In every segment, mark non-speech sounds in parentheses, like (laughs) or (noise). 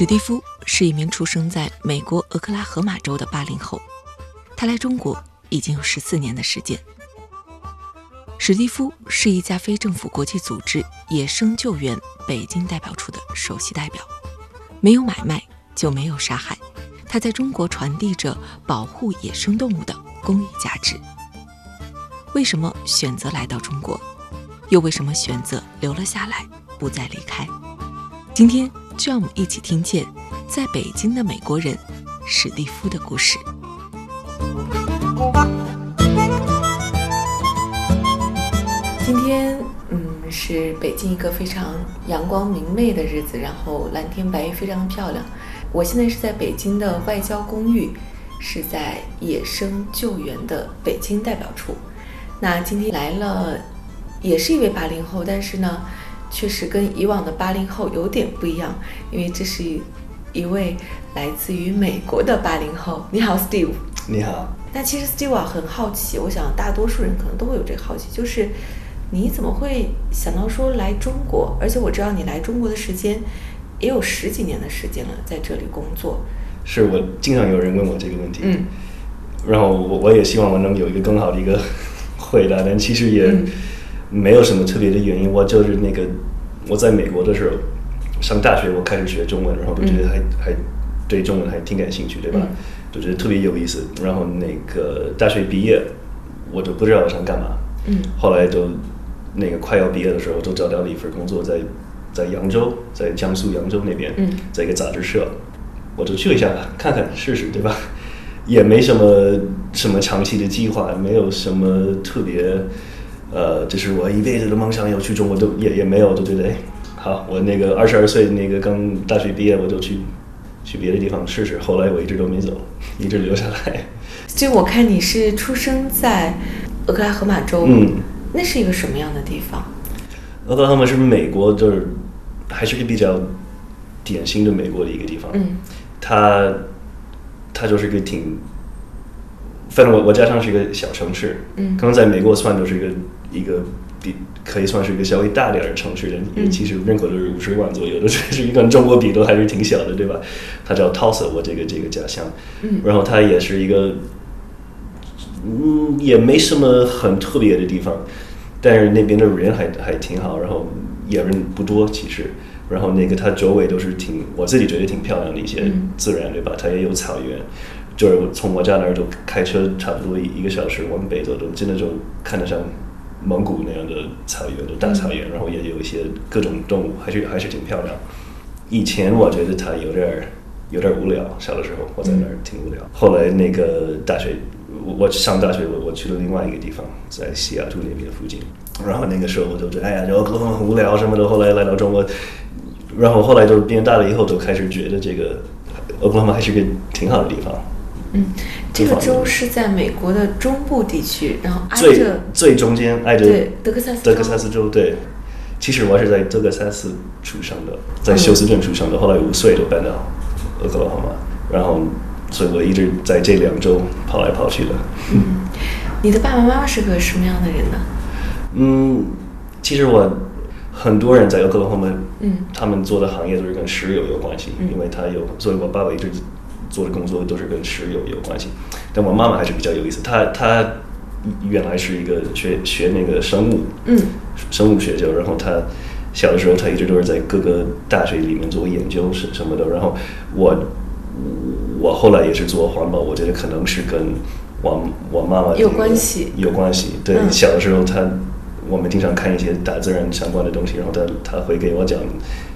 史蒂夫是一名出生在美国俄克拉荷马州的八零后，他来中国已经有十四年的时间。史蒂夫是一家非政府国际组织“野生救援”北京代表处的首席代表。没有买卖，就没有杀害。他在中国传递着保护野生动物的公益价值。为什么选择来到中国？又为什么选择留了下来，不再离开？今天。让我们一起听见在北京的美国人史蒂夫的故事。今天，嗯，是北京一个非常阳光明媚的日子，然后蓝天白云非常漂亮。我现在是在北京的外交公寓，是在野生救援的北京代表处。那今天来了，也是一位八零后，但是呢。确实跟以往的八零后有点不一样，因为这是一位来自于美国的八零后。你好，Steve。你好。那其实 Steve 啊，很好奇，我想大多数人可能都会有这个好奇，就是你怎么会想到说来中国？而且我知道你来中国的时间也有十几年的时间了，在这里工作。是我经常有人问我这个问题，嗯，然后我我也希望我能有一个更好的一个 (laughs) 回答，但其实也。没有什么特别的原因，我就是那个我在美国的时候上大学，我开始学中文，然后就觉得还还对中文还挺感兴趣，对吧？就觉得特别有意思。然后那个大学毕业，我就不知道我想干嘛。嗯。后来就那个快要毕业的时候，就找到了一份工作，在在扬州，在江苏扬州那边，在一个杂志社，我就去一下看看试试，对吧？也没什么什么长期的计划，没有什么特别。呃，这是我一辈子的梦想，要去中国都也也没有，都觉得哎，好，我那个二十二岁那个刚大学毕业，我就去去别的地方试试。后来我一直都没走，一直留下来。(laughs) 就我看你是出生在俄克拉荷马州，嗯，那是一个什么样的地方？俄克拉荷马是美国，就是还是个比较典型的美国的一个地方。嗯，它它就是个挺。反正我我家乡是一个小城市，嗯，可能在美国算就是一个一个比可以算是一个稍微大点的城市，人其实人口都是五十万左右，都是一跟中国比都还是挺小的，对吧？它叫 Tulsa，我这个这个家乡，嗯，然后它也是一个，嗯，也没什么很特别的地方，但是那边的人还还挺好，然后也人不多其实，然后那个它周围都是挺我自己觉得挺漂亮的一些自然，对吧？它也有草原。就是从我家那儿就开车差不多一一个小时往北走，都真的就看得上蒙古那样的草原的大草原，然后也有一些各种动物，还是还是挺漂亮。以前我觉得它有点儿有点儿无聊，小的时候我在那儿挺无聊。后来那个大学，我我上大学我我去了另外一个地方，在西雅图那边附近。然后那个时候我就觉得哎呀，就很无聊什么的。后来来到中国，然后后来就变大了以后，就开始觉得这个俄克拉还是个挺好的地方。嗯，这个州是在美国的中部地区，然后挨着最中间挨着对德克萨斯德克萨斯州。对，其实我是在德克萨斯出生的，在休斯顿出生的，后来五岁就搬到俄克拉荷马，然后所以我一直在这两周跑来跑去的。嗯，你的爸爸妈妈是个什么样的人呢？嗯，其实我很多人在俄克拉荷马，嗯，他们做的行业都是跟石油有关系，因为他有，所以我爸爸一直。做的工作都是跟石油有关系，但我妈妈还是比较有意思。她她原来是一个学学那个生物，嗯，生物学就，然后她小的时候她一直都是在各个大学里面做研究什什么的。然后我我后来也是做环保，我觉得可能是跟我我妈妈有关系，有关系。对，小的时候她我们经常看一些大自然相关的东西，然后他他会给我讲。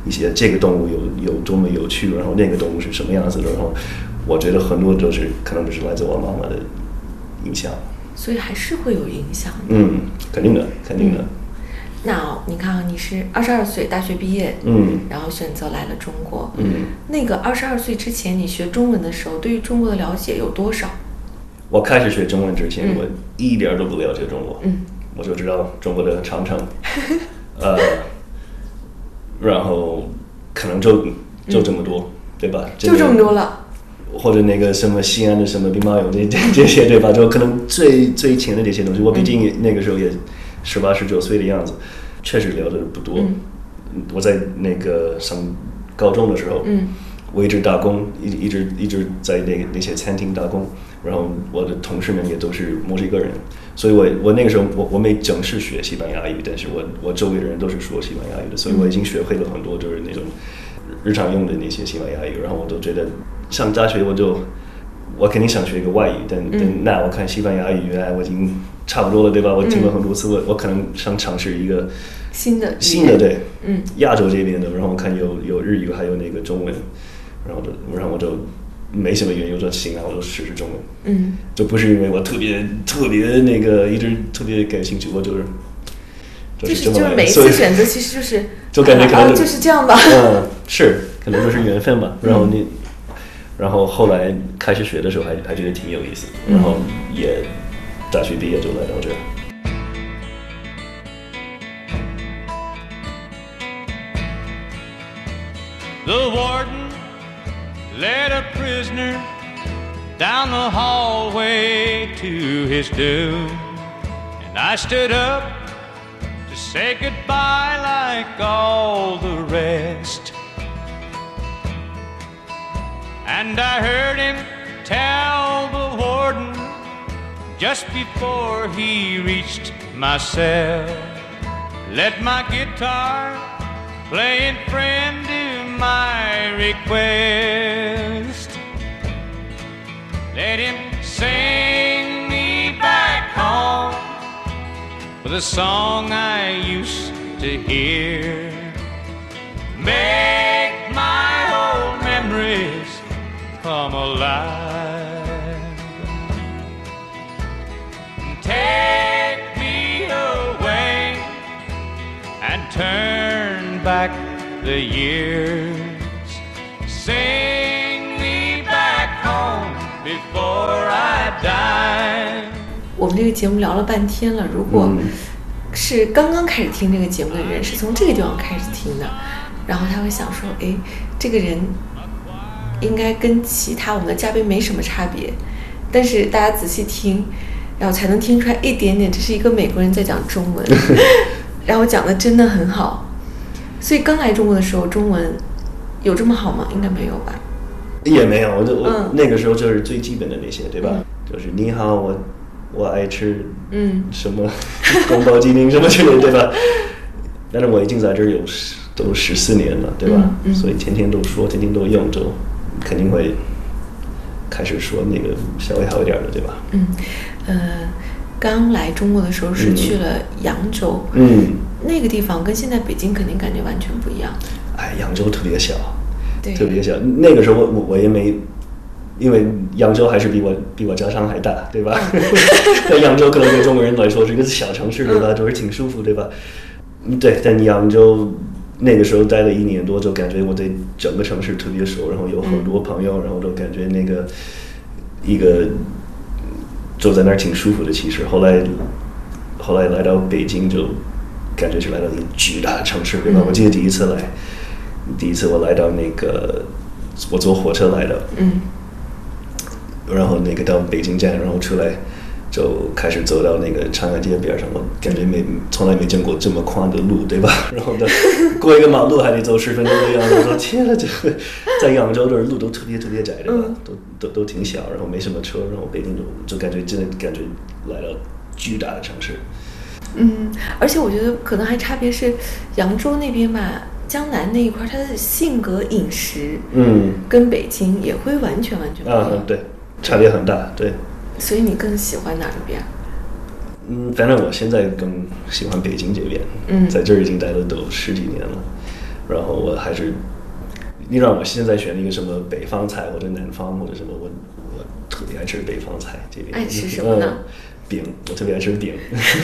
一些这个动物有有多么有趣，然后那个动物是什么样子的，然后我觉得很多都是可能都是来自我妈妈的影响，所以还是会有影响。嗯，肯定的，肯定的。那你看啊，你是二十二岁大学毕业，嗯，然后选择来了中国，嗯，那个二十二岁之前你学中文的时候，对于中国的了解有多少？我开始学中文之前，我一点都不了解中国，嗯，我就知道中国的长城，呃，然后可能就就这么多，对吧？就这么多了。或者那个什么西安的什么兵马俑这这这些对吧？就可能最最前的这些东西，我毕竟那个时候也十八十九岁的样子，确实聊的不多。我在那个上高中的时候，我一直打工，一一直一直在那个那些餐厅打工，然后我的同事们也都是墨西哥人，所以我我那个时候我我没正式学西班牙语，但是我我周围的人都是说西班牙语的，所以我已经学会了很多就是那种日常用的那些西班牙语，然后我都觉得。上大学我就，我肯定想学一个外语，但但那我看西班牙语，原来我已经差不多了，对吧？我听了很多次，我我可能想尝试一个新的新的对，嗯，亚洲这边的，然后我看有有日语，还有那个中文，然后就然后我就没什么原因，我说行啊，我就试试中文，嗯，就不是因为我特别特别那个一直特别感兴趣，我就是就是就是每一次选择其实就是 (laughs) 就感觉可能就是这样吧，嗯，是可能就是缘分吧，然后你。然后后来开始学的时候还还觉得挺有意思，然后也大学毕业就来到这儿。The the hallway to his doom, and I stood up to say goodbye like all the rest. And I heard him tell the warden just before he reached my cell, let my guitar play in friend to my request. Let him sing me back home with a song I used to hear. Make my old memories come alive. Take me away and turn back the years. Sing before I die. 我们这个节目聊了半天了，如果是刚刚开始听这个节目的人，是从这个地方开始听的，然后他会想说：“哎，这个人应该跟其他我们的嘉宾没什么差别，但是大家仔细听，然后才能听出来一点点，这是一个美国人在讲中文，(laughs) 然后讲的真的很好。所以刚来中国的时候，中文有这么好吗？应该没有吧？也没有，我就我那个时候就是最基本的那些，对吧？就是你好，我我爱吃嗯什么 (laughs) 宫保鸡丁什么之类，对吧？但是我已经在这儿有十都十四年了，对吧？所以天天都说，天天都用，就。肯定会开始说那个稍微好一点的，对吧？嗯，呃，刚来中国的时候是去了扬州，嗯，那个地方跟现在北京肯定感觉完全不一样。哎，扬州特别小，对，特别小。那个时候我我也没，因为扬州还是比我比我家乡还大，对吧？(laughs) 在扬州可能对中国人来说是一个小城市，对吧？就是挺舒服，对吧？嗯，对，在扬州。那个时候待了一年多，就感觉我对整个城市特别熟，然后有很多朋友，然后都感觉那个一个坐在那儿挺舒服的。其实后来后来来到北京，就感觉是来到一个巨大的城市，对吧？我记得第一次来，第一次我来到那个我坐火车来的，嗯，然后那个到北京站，然后出来。就开始走到那个长安街边上，我感觉没从来没见过这么宽的路，对吧？(laughs) 然后呢，过一个马路还得走十分钟的样子。我说天呐，这个在扬州这儿路都特别特别窄，对吧？都都都挺小，然后没什么车，然后北京就就感觉真的感觉来到巨大的城市。嗯，而且我觉得可能还差别是扬州那边吧，江南那一块，他的性格、饮食，嗯，跟北京也会完全完全不一样。对，差别很大，对。所以你更喜欢哪一边？嗯，反正我现在更喜欢北京这边。嗯，在这儿已经待了都十几年了，然后我还是，你让我现在选一个什么北方菜或者南方或者什么，我我特别爱吃北方菜这边。爱吃什么呢？饼，我特别爱吃饼，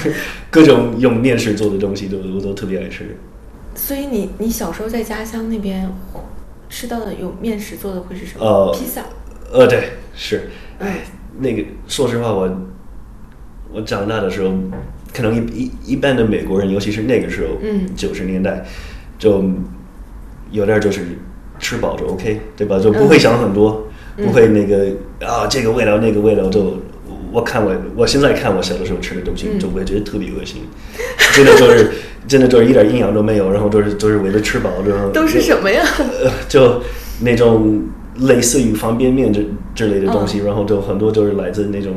(laughs) 各种用面食做的东西都我都特别爱吃。所以你你小时候在家乡那边吃到的有面食做的会是什么？呃，披萨。呃，对，是。哎，那个说实话，我我长大的时候，可能一一一般的美国人，尤其是那个时候，嗯，九十年代，就有点就是吃饱就 OK，对吧？就不会想很多，不会那个啊这个味道那个味道就。我看我我现在看我小的时候吃的东西，就会觉得特别恶心，真的就是 (laughs) 真的就是一点营养都没有，然后都是都是为了吃饱，然后都是什么呀？呃，就那种类似于方便面之之类的东西，然后就很多就是来自那种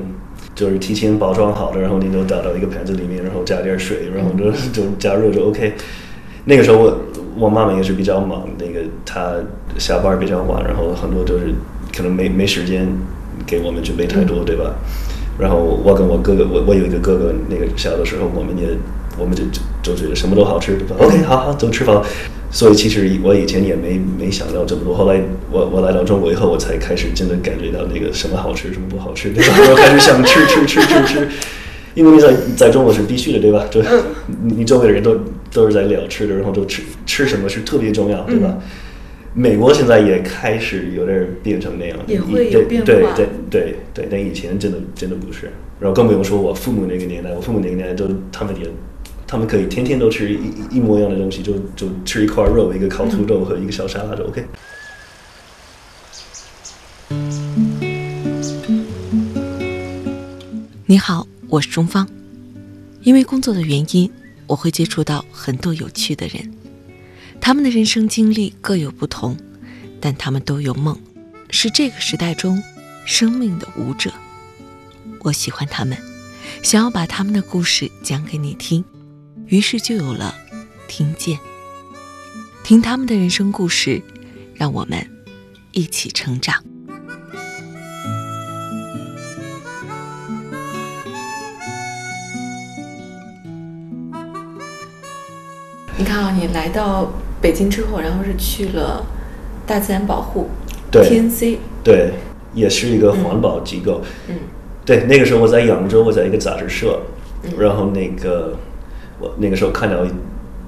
就是提前包装好的，然后你都倒到一个盘子里面，然后加点水，然后就就加热就 OK。那个时候我我妈妈也是比较忙，那个她下班比较晚，然后很多就是可能没没时间给我们准备太多，对吧？然后我跟我哥哥，我我有一个哥哥，那个小的时候，我们也，我们就就就觉得什么都好吃，对吧？(laughs) OK，好好，走吃饱。所以其实我以前也没没想到这么多。后来我我来到中国以后，我才开始真的感觉到那个什么好吃，什么不好吃，对吧？我开始想吃吃吃吃吃，(laughs) 因为在在中国是必须的，对吧？就你周围的人都都是在聊吃的，然后都吃吃什么是特别重要，对吧？美国现在也开始有点变成那样，也会有变化。对对对对，但以前真的真的不是。然后更不用说我父母那个年代，我父母那个年代都他们也，他们可以天天都吃一一模一样的东西，就就吃一块肉，一个烤土豆和一个小沙拉就 OK。你好，我是钟芳。因为工作的原因，我会接触到很多有趣的人。他们的人生经历各有不同，但他们都有梦，是这个时代中生命的舞者。我喜欢他们，想要把他们的故事讲给你听，于是就有了听见。听他们的人生故事，让我们一起成长。你看啊，你来到。北京之后，然后是去了大自然保护，TNC，对，也是一个环保机构。嗯，对，那个时候我在扬州，我在一个杂志社，然后那个我那个时候看到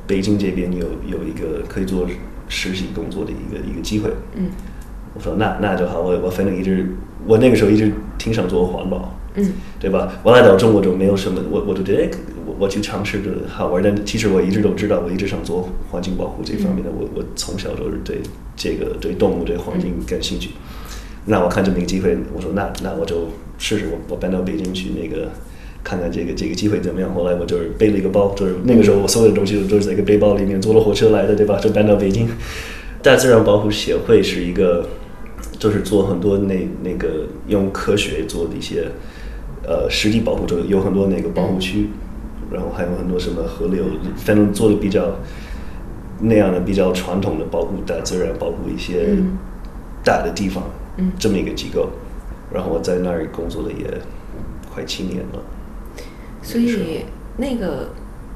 北京这边有有一个可以做实习工作的一个一个机会。嗯，我说那那就好，我我反正一直我那个时候一直挺想做环保。嗯，对吧？我来到中国就没有什么，我我就觉得我我去尝试着好玩，但其实我一直都知道，我一直想做环境保护这方面的。我我从小都是对这个对动物对环境感兴趣。那我看这么一个机会，我说那那我就试试，我我搬到北京去那个看看这个这个机会怎么样。后来我就是背了一个包，就是那个时候我所有的东西都是在一个背包里面，坐了火车来的，对吧？就搬到北京。大自然保护协会是一个，就是做很多那那个用科学做的一些。呃，实地保护就有很多那个保护区，然后还有很多什么河流，反正做的比较那样的比较传统的保护大自然，保护一些大的地方，嗯这么一个机构。然后我在那儿工作了也快七年了。所以那个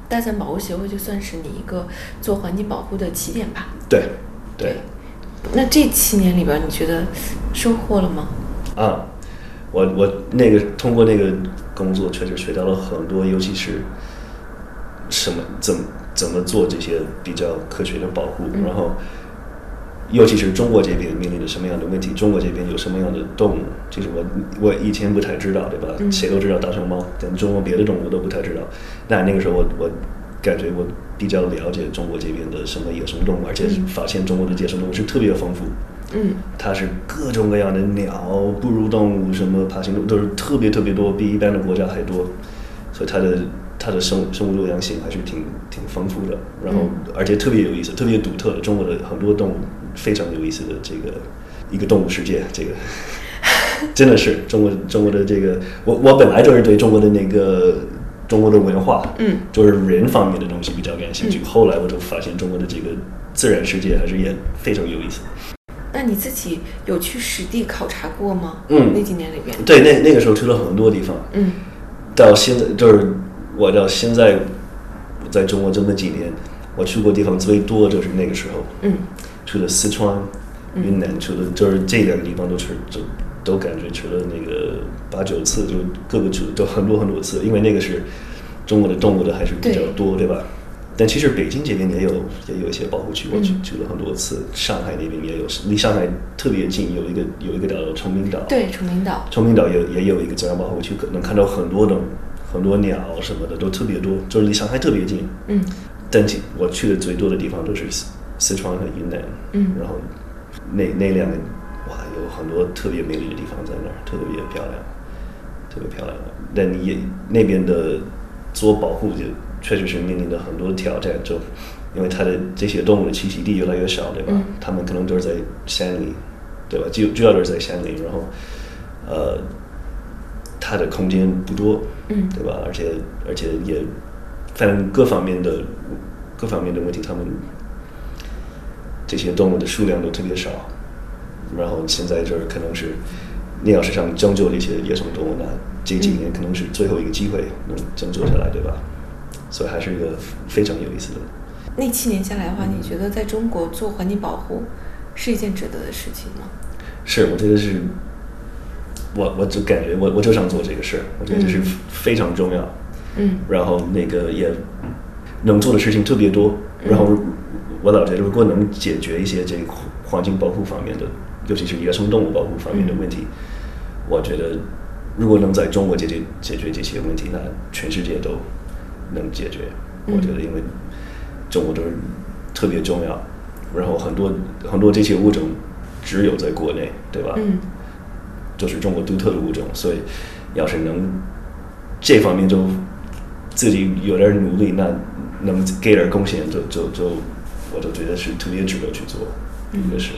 大自然保护协会就算是你一个做环境保护的起点吧？对，对。那这七年里边，你觉得收获了吗？啊。我我那个通过那个工作确实学到了很多，尤其是什么怎么怎么做这些比较科学的保护，然后尤其是中国这边面临着什么样的问题，中国这边有什么样的动物，其实我我以前不太知道，对吧？谁都知道大熊猫，但中国别的动物都不太知道。那那个时候我我感觉我比较了解中国这边的什么野生动物，而且发现中国的野生动物是特别丰富。嗯，它是各种各样的鸟、哺乳动物，什么爬行动物都是特别特别多，比一般的国家还多，所以它的它的生生物多样性还是挺挺丰富的。然后而且特别有意思，特别独特的中国的很多动物非常有意思的这个一个动物世界，这个 (laughs) 真的是中国中国的这个我我本来就是对中国的那个中国的文化，嗯，就是人方面的东西比较感兴趣。后来我就发现中国的这个自然世界还是也非常有意思。那你自己有去实地考察过吗？嗯，那几年里边，对，那那个时候去了很多地方。嗯，到现在就是我到现在在中国这么几年，我去过地方最多就是那个时候。嗯，去了四川、云南，去了就是这两个地方都去都都感觉去了那个八九次，就各个去都很多很多次，因为那个是中国的动物的还是比较多，对吧？但其实北京这边也有也有一些保护区，我去去了很多次。上海那边也有，离上海特别近，有一个有一个岛叫崇明岛。对，崇明岛。崇明岛也也有一个自然保护区，可能看到很多的很多鸟什么的都特别多，就是离上海特别近。嗯。但我去的最多的地方都是四四川和云南。嗯。然后那那两个哇，有很多特别美丽的地方在那儿，特别漂亮，特别漂亮。但你也那边的做保护就。确实是面临着很多挑战，就因为它的这些动物的栖息地越来越少，对吧？它们可能都是在山里，对吧？主主要都是在山里，然后，呃，它的空间不多，嗯，对吧？而且而且也，反正各方面的各方面的问题，它们这些动物的数量都特别少。然后现在就是可能是，你要是想拯救这些野生动物，呢这几年可能是最后一个机会能拯救下来，对吧？所以还是一个非常有意思的。那七年下来的话，你觉得在中国做环境保护是一件值得的事情吗？是，我觉得是。我我就感觉我我就想做这个事儿，我觉得这是非常重要。嗯。然后那个也能做的事情特别多。然后我老觉得，如果能解决一些这个环境保护方面的，尤其是野生动物保护方面的问题，我觉得如果能在中国解决解决这些问题，那全世界都。能解决，我觉得，因为中国都是特别重要，然后很多很多这些物种只有在国内，对吧？嗯，都是中国独特的物种，所以要是能这方面就自己有点努力，那能给点贡献，就就就，我就觉得是特别值得去做一个事。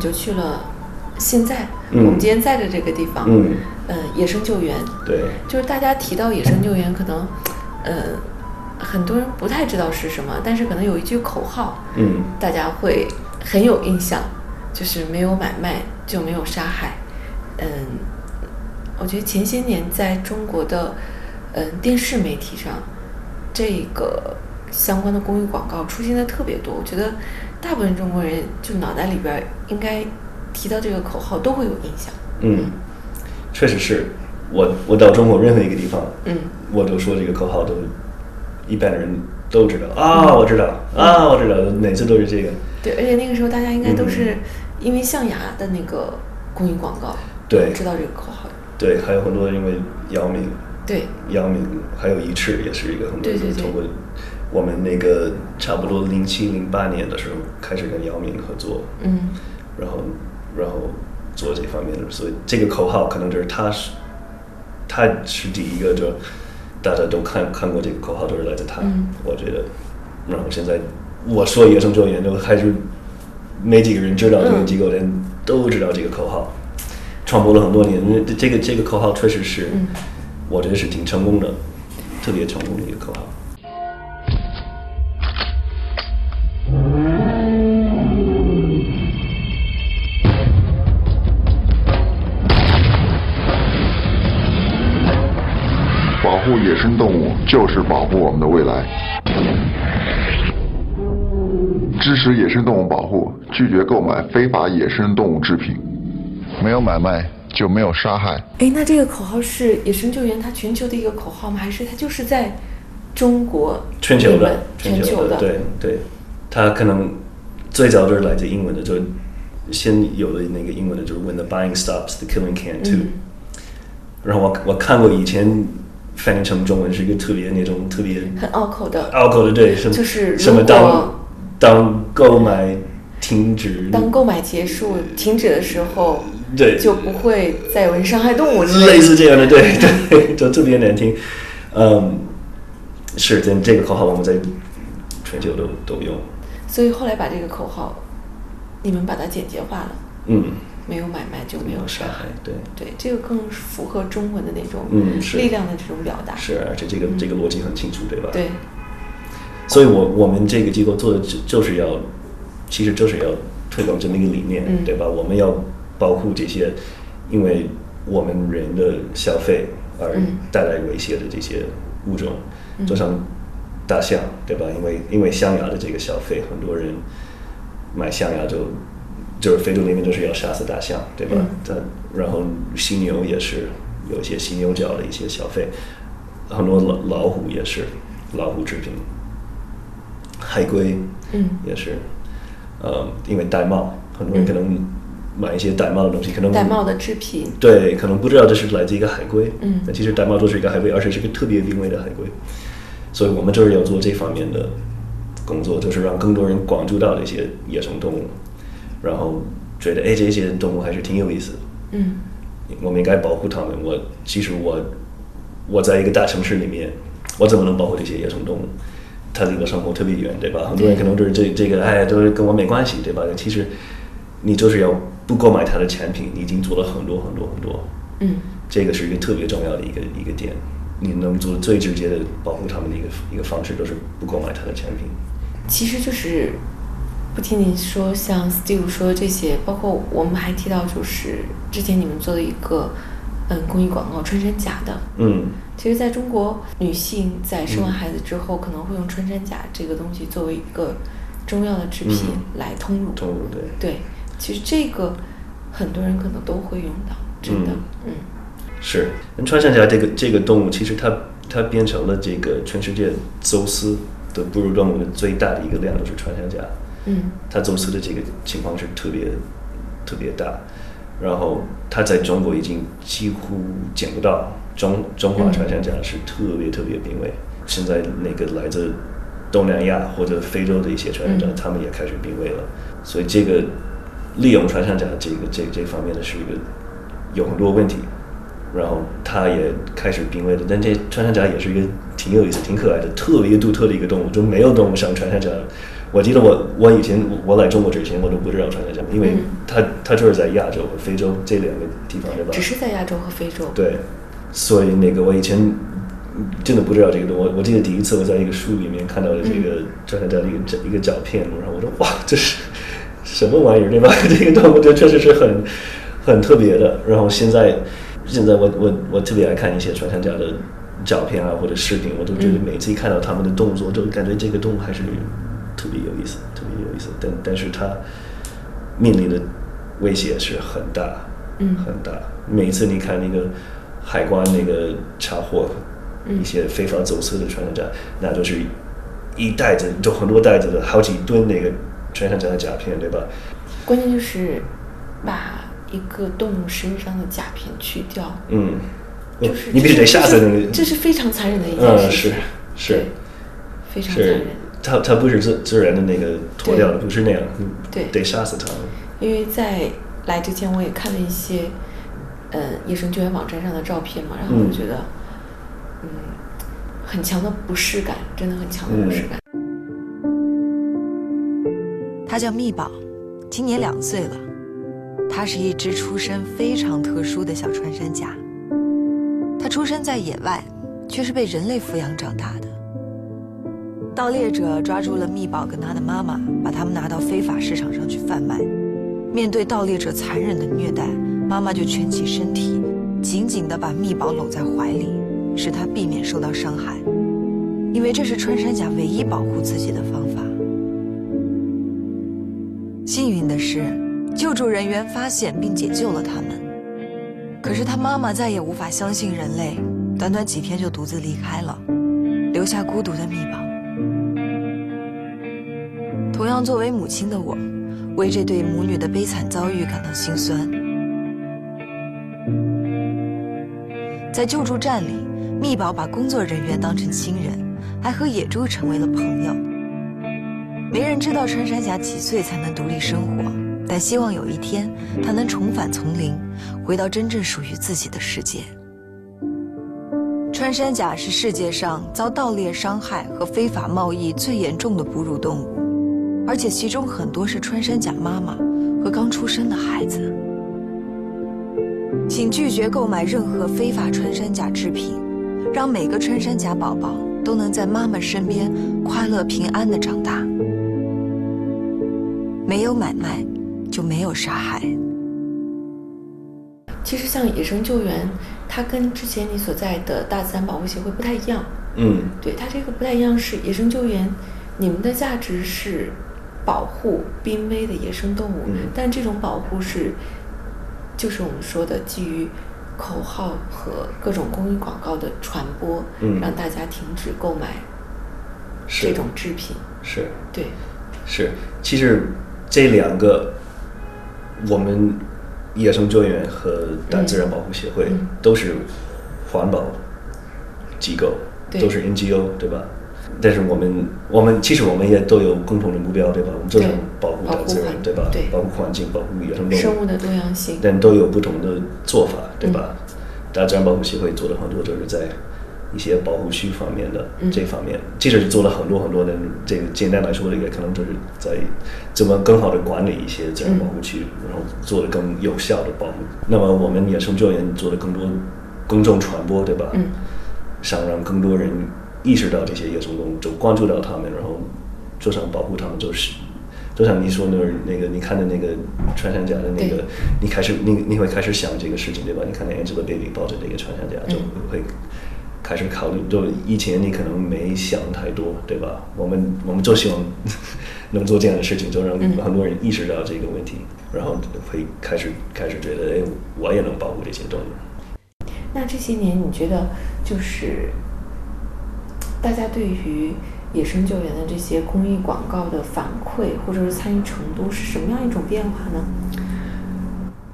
就去了现在我们今天在的这个地方，嗯，呃，野生救援，对，就是大家提到野生救援，可能，呃，很多人不太知道是什么，但是可能有一句口号，嗯，大家会很有印象，就是没有买卖就没有杀害，嗯，我觉得前些年在中国的，嗯，电视媒体上，这个相关的公益广告出现的特别多，我觉得。大部分中国人就脑袋里边应该提到这个口号都会有印象。嗯，确实是。我我到中国任何一个地方，嗯，我都说这个口号，都一般人都知道。啊，我知道啊，我知道，每次都是这个。对，而且那个时候大家应该都是因为象牙的那个公益广告，对，知道这个口号。对，还有很多因为姚明，对，姚明还有一翅也是一个很多人通过。我们那个差不多零七零八年的时候开始跟姚明合作，嗯，然后然后做这方面的，所以这个口号可能就是他是他是第一个，就大家都看看过这个口号都是来自他，我觉得。然后现在我说野生救援都还是没几个人知道这个机构的人都知道这个口号，传播了很多年，因为这个这个口号确实是我觉得是挺成功的，特别成功的一个口号。生动物就是保护我们的未来。支持野生动物保护，拒绝购买非法野生动物制品。没有买卖就没有杀害。哎，那这个口号是野生救援它全球的一个口号吗？还是它就是在中国全球的？全球的，对对。它可能最早就是来自英文的，就先有的那个英文的，就是 When the buying stops, the killing can too。然后我我看过以前翻译成中文是一个特别那种特别很拗口的，拗口的对，就是什么当当购买停止，当购买结束停止的时候。对，就不会再有人伤害动物，类似这样的，对对，就特别难听。嗯，是，这这个口号我们在全球都都用。所以后来把这个口号，你们把它简洁化了。嗯。没有买卖就没有杀害，对对，这个更符合中文的那种嗯力量的这种表达。是，而且这个这个逻辑很清楚，对吧？对。所以我我们这个机构做的就就是要，其实就是要推广这么一个理念，对吧？我们要。保护这些因为我们人的消费而带来威胁的这些物种，就像大象，对吧？因为因为象牙的这个消费，很多人买象牙就就是非洲那边就是要杀死大象，对吧？然后犀牛也是有一些犀牛角的一些消费，很多老老虎也是老虎制品，海龟嗯也是，呃，因为玳瑁，很多人可能。买一些玳瑁的东西，可能玳瑁的制品，对，可能不知道这是来自一个海龟，嗯，但其实玳瑁都是一个海龟，而且是个特别濒危的海龟，所以我们就是要做这方面的工作，就是让更多人关注到这些野生动物，然后觉得哎，这些动物还是挺有意思的，嗯，我们应该保护它们。我其实我我在一个大城市里面，我怎么能保护这些野生动物？它离我生活特别远，对吧？很多人可能就是这这个，哎，都是跟我没关系，对吧？其实你就是要。不购买它的产品，你已经做了很多很多很多。嗯，这个是一个特别重要的一个一个点。你能做最直接的保护他们的一个一个方式，就是不购买它的产品。其实就是不听你说，像 Steve 说这些，包括我们还提到，就是之前你们做的一个嗯公益广告，穿山甲的。嗯，其实在中国，女性在生完孩子之后，可能会用穿山甲这个东西作为一个中药的制品来通乳。通乳，对。对。其实这个很多人可能都会用到，真的，嗯，是。穿山甲这个这个动物，其实它它变成了这个全世界走私的哺乳动物的最大的一个量，就是穿山甲。嗯，它走私的这个情况是特别特别大，然后他在中国已经几乎见不到。中中华穿山甲是特别特别濒危，现在那个来自东南亚或者非洲的一些穿山甲，他们也开始濒危了，所以这个。利用穿山甲这个这这方面的是一个有很多问题，然后它也开始濒危了。但这穿山甲也是一个挺有意思、挺可爱的、特别独特的一个动物，就没有动物像穿山甲。我记得我我以前我来中国之前我都不知道穿山甲，因为它它就是在亚洲和非洲这两个地方对吧？只是在亚洲和非洲。对，所以那个我以前真的不知道这个东西。我记得第一次我在一个书里面看到了这个穿山甲的一个照一个照片，然后我说哇，这是。什么玩意儿对吧？(laughs) 这个动物就确实是很很特别的。然后现在现在我我我特别爱看一些穿山甲的照片啊或者视频，我都觉得每次一看到他们的动作，都感觉这个动物还是特别有意思，特别有意思。但但是它面临的威胁是很大，嗯，很大。每一次你看那个海关那个查获一些非法走私的穿山甲，那就是一袋子，就很多袋子的好几吨那个。穿山甲的甲片，对吧？关键就是把一个动物身上的甲片去掉。嗯，就是你必须得吓死那个。这是非常残忍的一件事。嗯，是是，非常残忍。它它不是自自然的那个脱掉的，不是那样。对，得杀死它们。因为在来之前，我也看了一些呃野生救援网站上的照片嘛，然后我觉得嗯很强的不适感，真的很强的不适感。它叫蜜宝，今年两岁了。它是一只出身非常特殊的小穿山甲。它出生在野外，却是被人类抚养长大的。盗猎者抓住了蜜宝跟他的妈妈，把他们拿到非法市场上去贩卖。面对盗猎者残忍的虐待，妈妈就蜷起身体，紧紧地把蜜宝搂在怀里，使他避免受到伤害。因为这是穿山甲唯一保护自己的方法。幸运的是，救助人员发现并解救了他们。可是他妈妈再也无法相信人类，短短几天就独自离开了，留下孤独的密宝。同样作为母亲的我，为这对母女的悲惨遭遇感到心酸。在救助站里，密宝把工作人员当成亲人，还和野猪成为了朋友。没人知道穿山甲几岁才能独立生活，但希望有一天他能重返丛林，回到真正属于自己的世界。穿山甲是世界上遭盗猎伤害和非法贸易最严重的哺乳动物，而且其中很多是穿山甲妈妈和刚出生的孩子。请拒绝购买任何非法穿山甲制品，让每个穿山甲宝宝都能在妈妈身边快乐平安的长大。没有买卖，就没有杀害。其实像野生救援，它跟之前你所在的大自然保护协会不太一样。嗯，对，它这个不太一样是野生救援，你们的价值是保护濒危的野生动物，但这种保护是。就是我们说的基于口号和各种公益广告的传播，让大家停止购买这种制品。是，对，是。其实这两个，我们野生救援和大自然保护协会都是环保机构，都是 NGO，对吧？但是我们，我们其实我们也都有共同的目标，对吧？我们就是保护大自然，对吧？保护环境，保护野生动物，生物的多样性。但都有不同的做法，对吧？大自然保护协会做的很多，就是在一些保护区方面的这方面，其实做了很多很多的。这个简单来说，也可能就是在怎么更好的管理一些自然保护区，然后做的更有效的保护。那么我们野生救援做的更多公众传播，对吧？嗯，想让更多人。意识到这些野生动物，就关注到它们，然后就想保护它们，就是就像你说那那个你看的那个穿山甲的那个，你开始你你会开始想这个事情对吧？你看那 Angelababy 抱着那个穿山甲，就会开始考虑。就以前你可能没想太多，对吧？我们我们就希望 (laughs) 能做这样的事情，就让很多人意识到这个问题，然后会开始开始觉得，哎，我也能保护这些动物。那这些年你觉得就是？大家对于野生救援的这些公益广告的反馈，或者是参与程度，是什么样一种变化呢？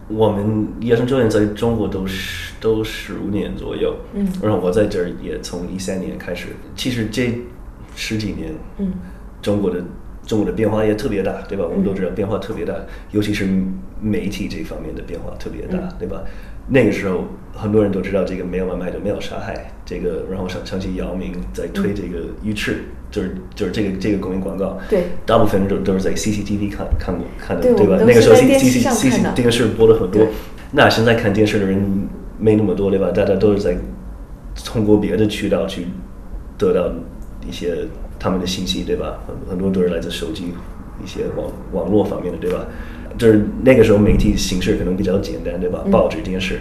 我们野生救援在中国都是都十五年左右，嗯，然后我在这儿也从一三年开始。其实这十几年，嗯，中国的中国的变化也特别大，对吧？我们都知道变化特别大，尤其是媒体这方面的变化特别大，对吧？那个时候，很多人都知道这个没有买卖就没有杀害这个，然后想想起姚明在推这个鱼翅，就是就是这个这个公益广告，对，大部分人都都是在 CCTV 看看过看的，对吧？那个时候 C C C C 电视播的很多，那现在看电视的人没那么多，对吧？大家都是在通过别的渠道去得到一些他们的信息，对吧？很很多都是来自手机一些网网络方面的，对吧？就是那个时候媒体形式可能比较简单，对吧？报纸、电视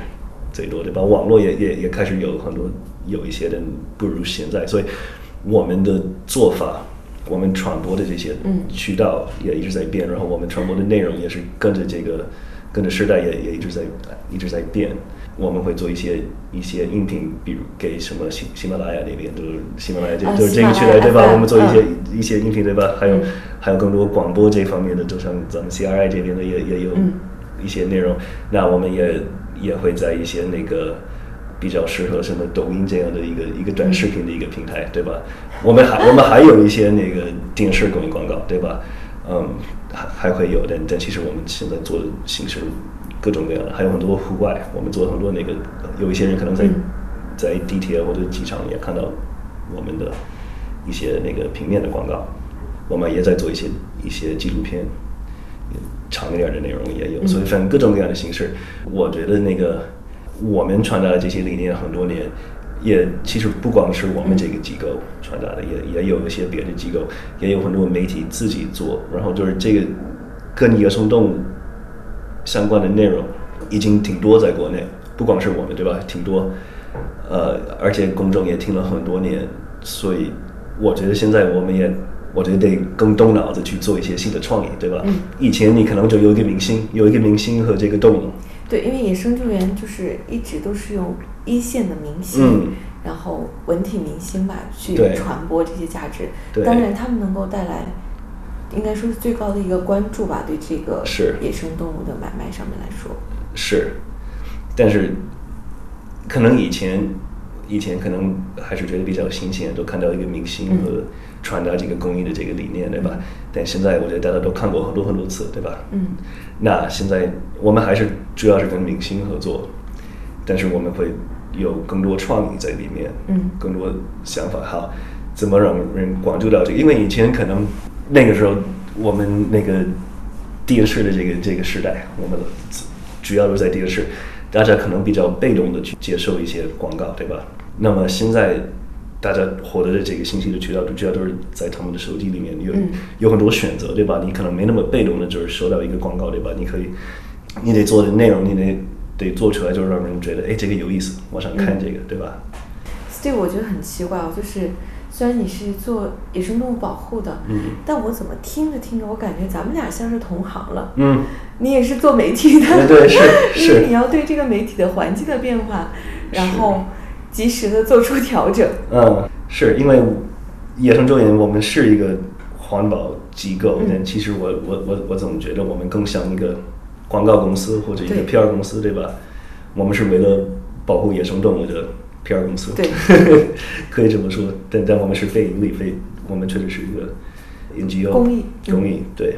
最多，对吧？网络也也也开始有很多有一些的不如现在，所以我们的做法，我们传播的这些渠道也一直在变，然后我们传播的内容也是跟着这个跟着时代也也一直在一直在变。我们会做一些一些音频，比如给什么喜喜马拉雅那边，就是喜马拉雅这就是这个区来对吧？我们做一些一些音频对吧？还有还有更多广播这方面的，就像咱们 CRI 这边的也也有一些内容。那我们也也会在一些那个比较适合什么抖音这样的一个一个短视频的一个平台对吧？我们还我们还有一些那个电视公益广告对吧？嗯，还还会有的，但其实我们现在做的形式。各种各样的，还有很多户外。我们做很多那个，有一些人可能在在地铁或者机场也看到我们的一些那个平面的广告。我们也在做一些一些纪录片，长一点的内容也有。所以反正各种各样的形式。我觉得那个我们传达的这些理念很多年，也其实不光是我们这个机构传达的，也也有一些别的机构，也有很多媒体自己做。然后就是这个跟野生动物。相关的内容已经挺多，在国内，不光是我们，对吧？挺多，呃，而且公众也听了很多年，所以我觉得现在我们也我觉得得更动脑子去做一些新的创意，对吧？以前你可能就有一个明星，有一个明星和这个动物。对，因为野生救援就是一直都是用一线的明星，嗯然后文体明星吧去传播这些价值。对当然，他们能够带来，应该说是最高的一个关注吧，对这个是野生动物的买卖上面来说。是，但是可能以前以前可能还是觉得比较新鲜，都看到一个明星嗯和传达这个公益的这个理念，对吧？但现在我觉得大家都看过很多很多次，对吧？嗯。那现在我们还是主要是跟明星合作，但是我们会有更多创意在里面，嗯更多想法，哈，怎么让人关注到这个？因为以前可能那个时候我们那个电视的这个这个时代，我们主要都在电视，大家可能比较被动的去接受一些广告，对吧？那么现在大家获得的这个信息的渠道，主要都是在他们的手机里面有、嗯有很多选择，对吧？你可能没那么被动的，就是收到一个广告，对吧？你可以，你得做的内容，你得得做出来，就是让人觉得，哎，这个有意思，我想看这个，对吧？Steve，我觉得很奇怪哦，就是虽然你是做野生动物保护的，嗯但我怎么听着听着，我感觉咱们俩像是同行了。嗯，你也是做媒体的，对对是 (laughs) 因为是你要对这个媒体的环境的变化，然后及时的做出调整。嗯，是因为野生救援我们是一个环保机构，嗯但其实我我我我总觉得我们更像一个广告公司或者一个 PR 公司，对吧？我们是为了保护野生动物的 PR 公司，对，(laughs) 可以这么说。但但我们是非盈利，非我们确实是一个 NGO 公益公益对。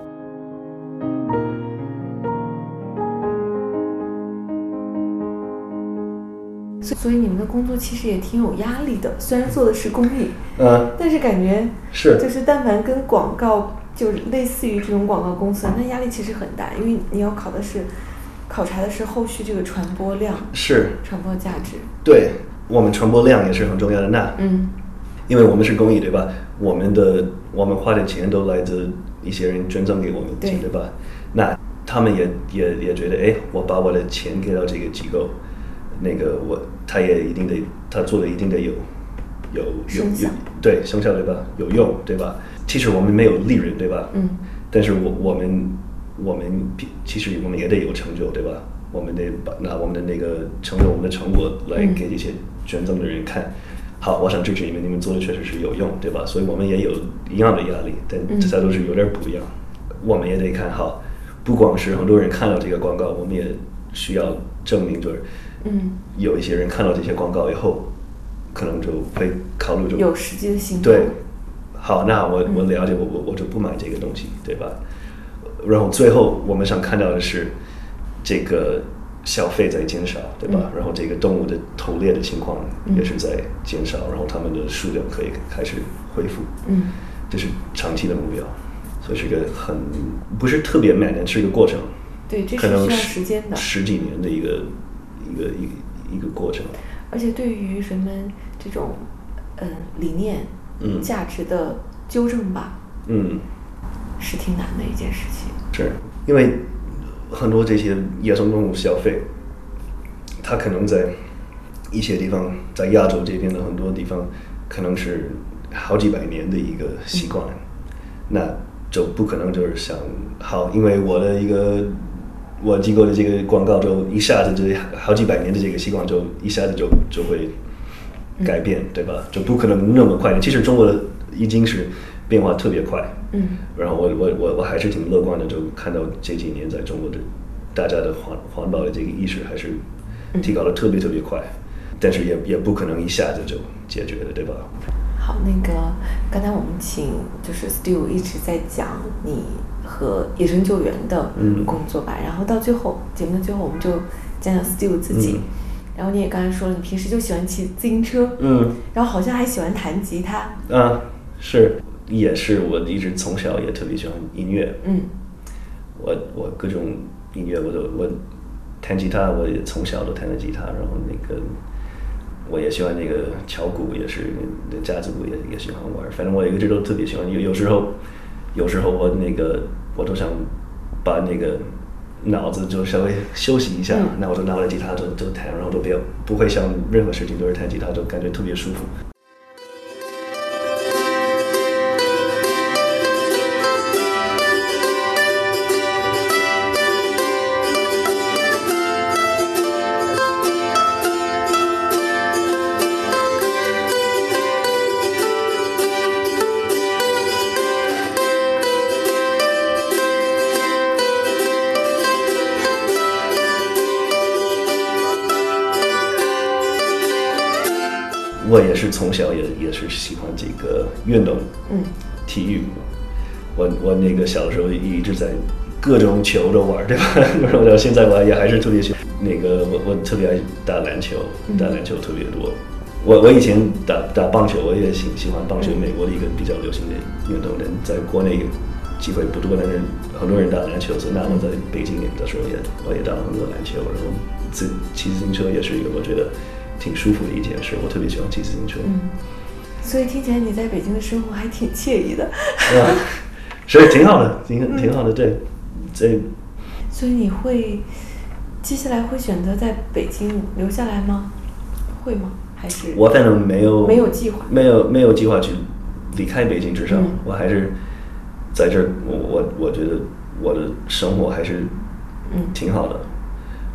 所所以你们的工作其实也挺有压力的，虽然做的是公益，嗯，但是感觉是就是但凡跟广告就是类似于这种广告公司，那压力其实很大，因为你要考的是考察的是后续这个传播量、是，传播价值。对我们传播量也是很重要的。那嗯因为我们是公益，对吧？我们的我们花的钱都来自一些人捐赠给我们的钱，对对吧？那他们也也也觉得，哎，我把我的钱给到这个机构，那个我他也一定得他做的一定得有有有有对生效对吧？有用对吧？其实我们没有利润对吧？嗯，但是我我们我们其实我们也得有成就对吧？我们得把拿我们的那个成就、我们的成果来嗯给这些捐赠的人看。好，我想支持你们，你们做的确实是有用，对吧？所以我们也有一样的压力，但大家都是有点不一样。我们也得看好，不光是很多人看到这个广告，我们也需要证明，就是嗯，有一些人看到这些广告以后，可能就会考虑就有实际的行动。对，好，那我我嗯了解，我我我就不买这个东西，对吧？然后最后我们想看到的是这个消费在减少，对吧？嗯然后这个动物的偷猎的情况嗯也是在减少，然后它们的数量可以开始恢复，嗯，这是长期的目标，所以是个很不是特别慢，的是一个过程，对，这是需要十时间的。十几年的一个一个一个一个过程。而且对于人们这种嗯理念、嗯价值的纠正吧，嗯。是挺难的一件事情。是因为很多这些野生动物消费，它可能在一些地方，在亚洲这边的很多地方，可能是好几百年的一个习惯，那就不可能就是想好，因为我的一个我机构的这个广告就一下子就好几百年的这个习惯就一下子就就会改变，对吧？就不可能那么快。其实中国的已经是变化特别快，嗯然后我我我我还是挺乐观的，就看到这几年在中国的大家的环环保的这个意识还是提高的特别特别快，但是也也不可能一下子就解决的，对吧？好，那个刚才我们请就是 Stu 一直在讲你和野生救援的嗯工作吧，然后到最后节目的最后，我们就讲讲 Steve 自己。嗯然后你也刚才说了，你平时就喜欢骑自行车，嗯然后好像还喜欢弹吉他，啊，是也是我一直从小也特别喜欢音乐，嗯我我各种音乐我都我弹吉他，我也从小都弹的吉他，然后那个我也喜欢那个敲鼓，也是那架子鼓也也喜欢玩。反正我一直都特别喜欢。有有时候有时候我那个我都想把那个脑子就稍微休息一下，那我就拿了吉他就就弹，然后都不要不会想任何事情，都是弹吉他，就感觉特别舒服。从小也也是喜欢这个运动，嗯，体育。我我那个小时候一直在各种球都玩，对吧？(laughs) 然后到现在我也还是特别喜欢那个我我特别爱打篮球，打篮球特别多。我我以前打打棒球，我也喜喜欢棒球，美国的一个比较流行的运动。但在国内机会不多，但是很多人打篮球。所以那我在北京的时候也我也打了很多篮球，然后自骑自行车也是一个我觉得。挺舒服的一件事，我特别喜欢骑自行车。嗯，所以听起来你在北京的生活还挺惬意的。(laughs) 嗯，所以挺好的，挺挺好的，对，这。所以你会接下来会选择在北京留下来吗？会吗？还是？我反正没有没有计划，没有没有计划去离开北京，至少我还是在这儿。我我我觉得我的生活还是嗯挺好的，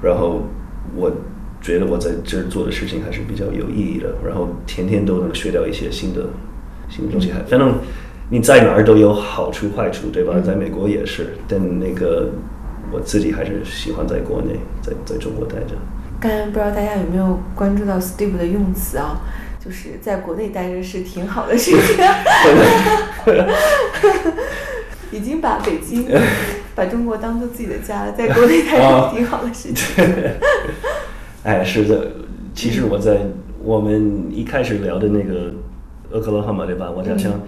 然后我。觉得我在这儿做的事情还是比较有意义的，然后天天都能学到一些新的新的东西。还反正你在哪儿都有好处坏处，对吧？在美国也是，但那个我自己还是喜欢在国内，在在中国待着。刚才不知道大家有没有关注到 Steve 的用词啊？就是在国内待着是挺好的事情，(laughs) 已经把北京、把中国当做自己的家了，在国内待着挺好的事情。哎，是的，其实我在我们一开始聊的那个俄克拉荷马对吧？我家乡，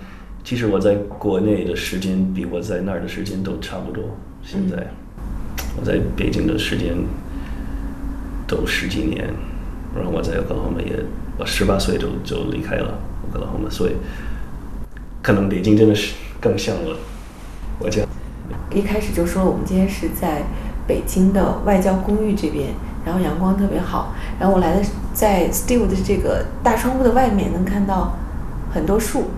其实我在国内的时间比我在那儿的时间都差不多。现在我在北京的时间都十几年，然后我在俄克拉荷马也，我十八岁就就离开了俄克拉荷马，所以可能北京真的是更像了我家。一开始就说我们今天是在北京的外交公寓这边。然后阳光特别好，然后我来的在 Steve 的这个大窗户的外面能看到很多树，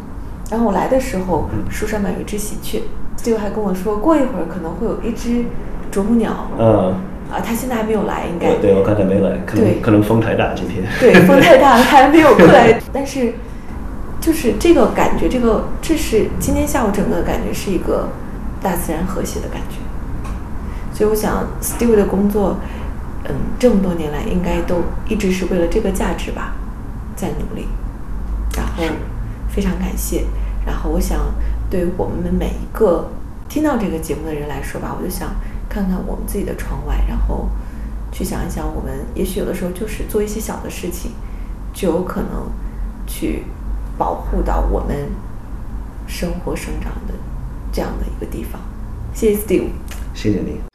然后我来的时候树上面有一只喜鹊，Steve 还跟我说过一会儿可能会有一只啄木鸟，嗯，啊，他现在还没有来，应该，对我刚才没来，可能可能风太大今天，对，风太大还没有过来，(laughs) 但是就是这个感觉，这个这是今天下午整个感觉是一个大自然和谐的感觉，所以我想 Steve 的工作。嗯，这么多年来，应该都一直是为了这个价值吧，在努力。然后非常感谢。然后我想，对于我们每一个听到这个节目的人来说吧，我就想看看我们自己的窗外，然后去想一想，我们也许有的时候就是做一些小的事情，就有可能去保护到我们生活生长的这样的一个地方。谢谢 Steve，谢谢你。